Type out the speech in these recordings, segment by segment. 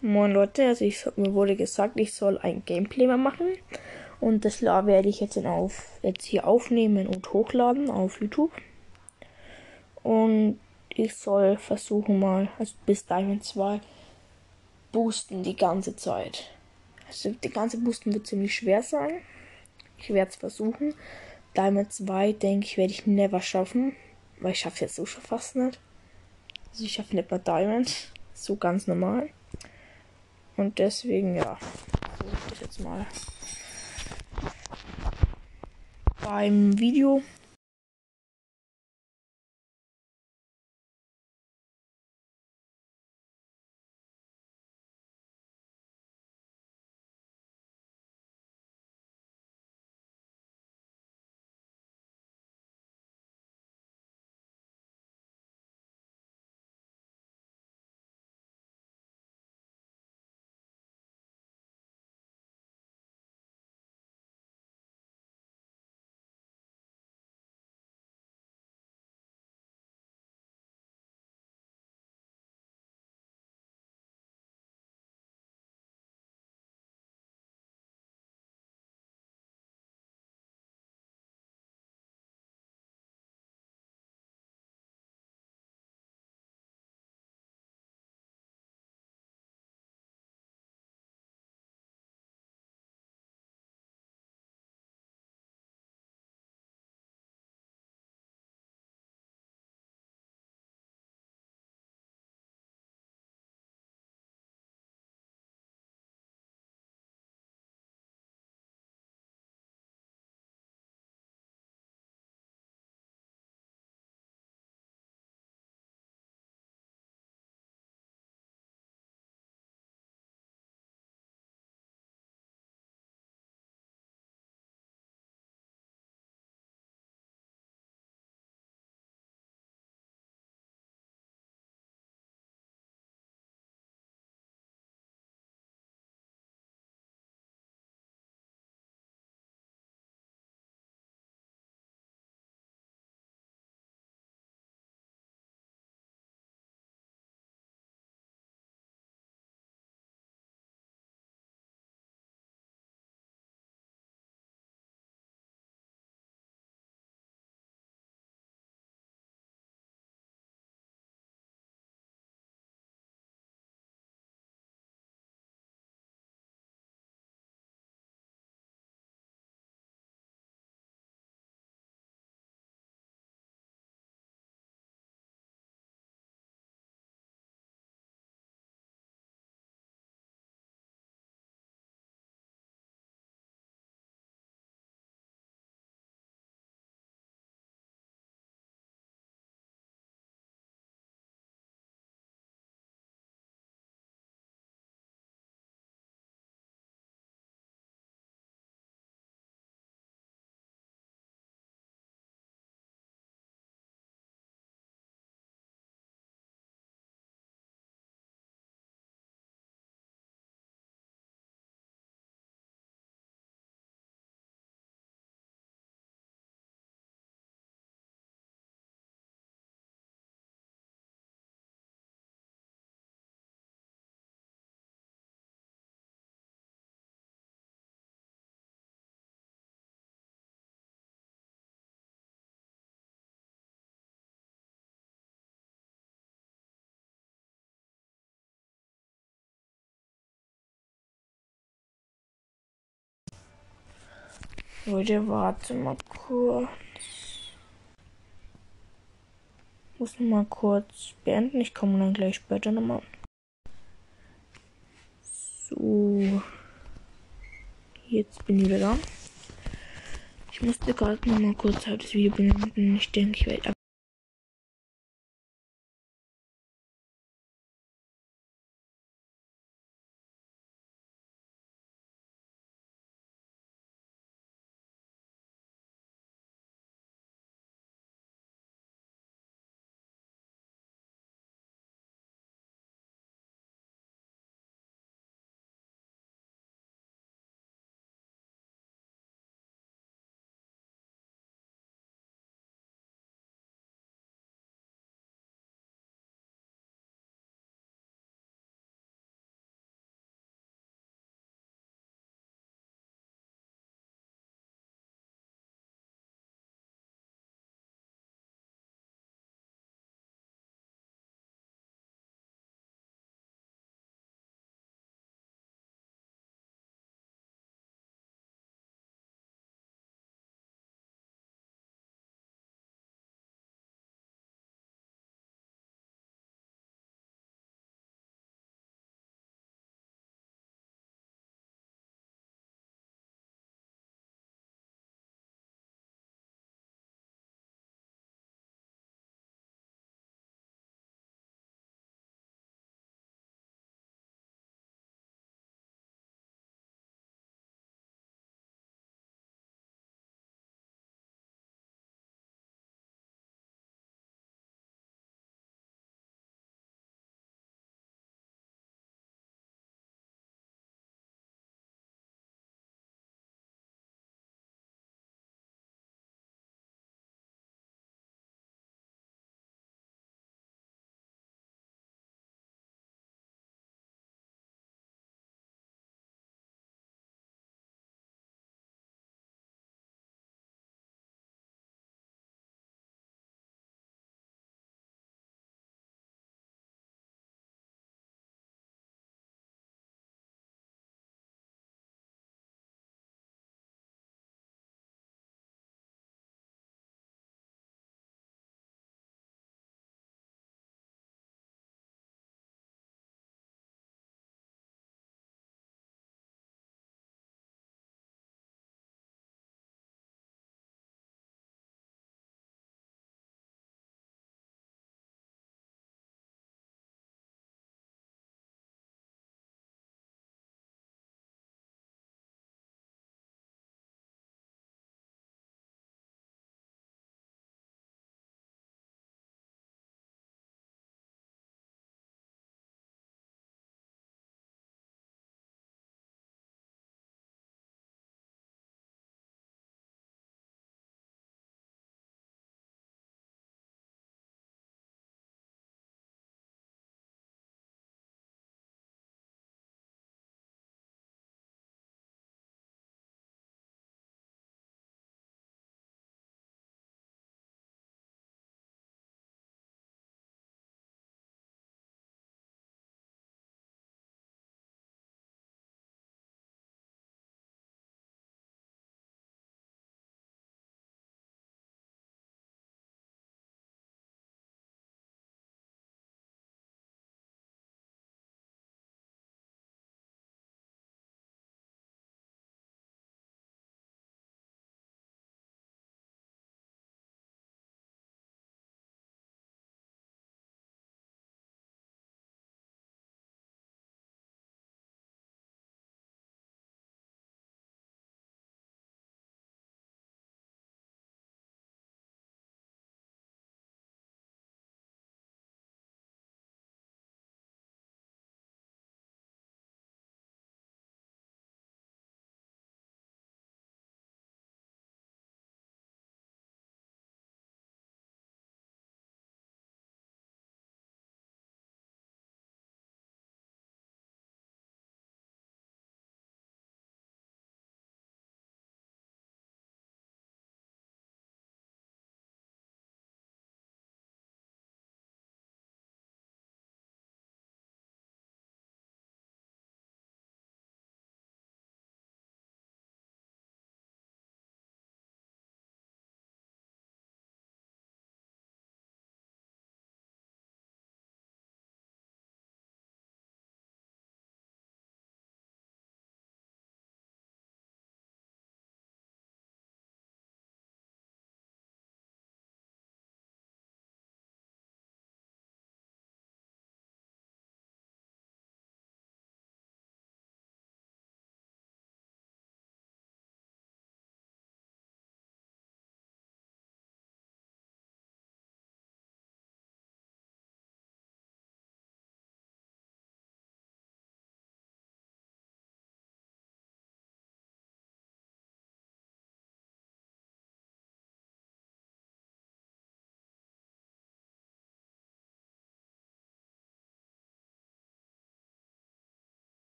Moin Leute, also ich, mir wurde gesagt, ich soll ein Gameplay mal machen. Und das werde ich jetzt, auf, jetzt hier aufnehmen und hochladen auf YouTube. Und ich soll versuchen mal, also bis Diamond 2, boosten die ganze Zeit. Also die ganze Boosten wird ziemlich schwer sein. Ich werde es versuchen. Diamond 2, denke ich, werde ich never schaffen. Weil ich schaffe jetzt so schon fast nicht. Also ich schaffe nicht mal Diamond. So ganz normal. Und deswegen, ja, versuche ich jetzt mal beim Video Leute, warte mal kurz. Muss mal kurz beenden. Ich komme dann gleich später nochmal. So. Jetzt bin ich wieder da. Ich musste gerade noch mal kurz halt das Video beenden. Ich denke, ich werde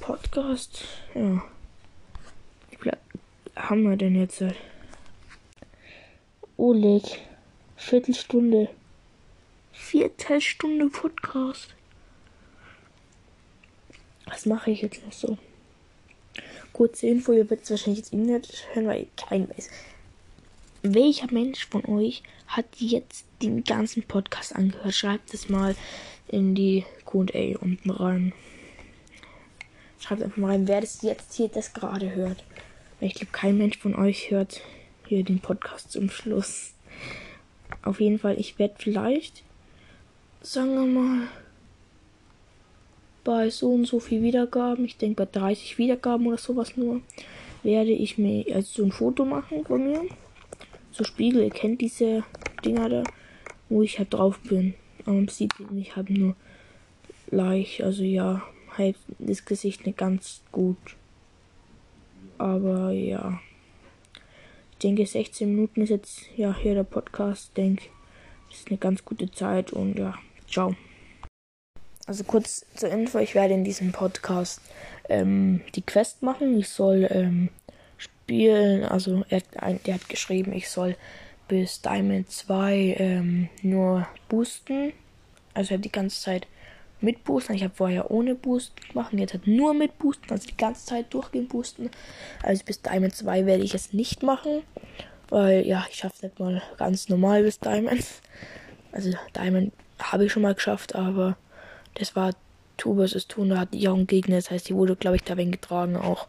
Podcast, ja. Wie viel haben wir denn jetzt? Oleg, Viertelstunde. Viertelstunde Podcast. Was mache ich jetzt noch so? Kurze Info, ihr werdet es wahrscheinlich jetzt nicht hören, weil kein weiß. Welcher Mensch von euch hat jetzt den ganzen Podcast angehört? Schreibt es mal in die QA unten rein. Schreibt einfach mal rein, wer das jetzt hier das gerade hört. Ich glaube, kein Mensch von euch hört hier den Podcast zum Schluss. Auf jeden Fall, ich werde vielleicht, sagen wir mal, bei so und so viel Wiedergaben, ich denke bei 30 Wiedergaben oder sowas nur, werde ich mir also so ein Foto machen von mir. So Spiegel, ihr kennt diese Dinger da, wo ich halt drauf bin. Aber man sieht mich halt nur leicht, also ja, halt das Gesicht nicht ganz gut. Aber ja. Ich denke 16 Minuten ist jetzt ja hier der Podcast. Ich denke, das ist eine ganz gute Zeit und ja, ciao. Also kurz zur Info, ich werde in diesem Podcast ähm, die Quest machen. Ich soll ähm, spielen, also er, der hat geschrieben, ich soll bis Diamond 2 ähm, nur boosten. Also die ganze Zeit mit Boosten. Ich habe vorher ohne Boost gemacht. Jetzt hat nur mit Boosten, also die ganze Zeit durchgehend boosten. Also bis Diamond 2 werde ich es nicht machen. Weil ja, ich schaffe nicht mal ganz normal bis Diamond. Also Diamond habe ich schon mal geschafft, aber das war Tu vs. Tun, da hatte ich auch einen Gegner. Das heißt, die wurde, glaube ich, da getragen auch.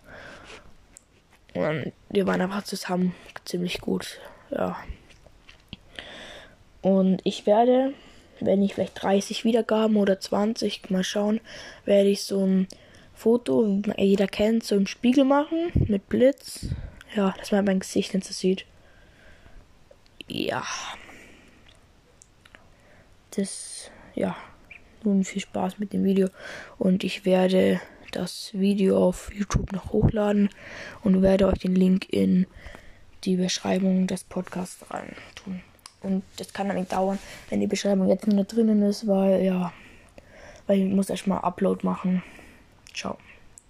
Und wir waren einfach zusammen ziemlich gut. Ja. Und ich werde wenn ich vielleicht 30 Wiedergaben oder 20, mal schauen, werde ich so ein Foto, wie jeder kennt, so im Spiegel machen mit Blitz. Ja, dass man mein Gesicht nicht so sieht. Ja. Das, ja. Nun viel Spaß mit dem Video. Und ich werde das Video auf YouTube noch hochladen und werde euch den Link in die Beschreibung des Podcasts rein tun. Und das kann dann dauern, wenn die Beschreibung jetzt noch drinnen ist, weil ja, weil ich muss erstmal Upload machen. Ciao.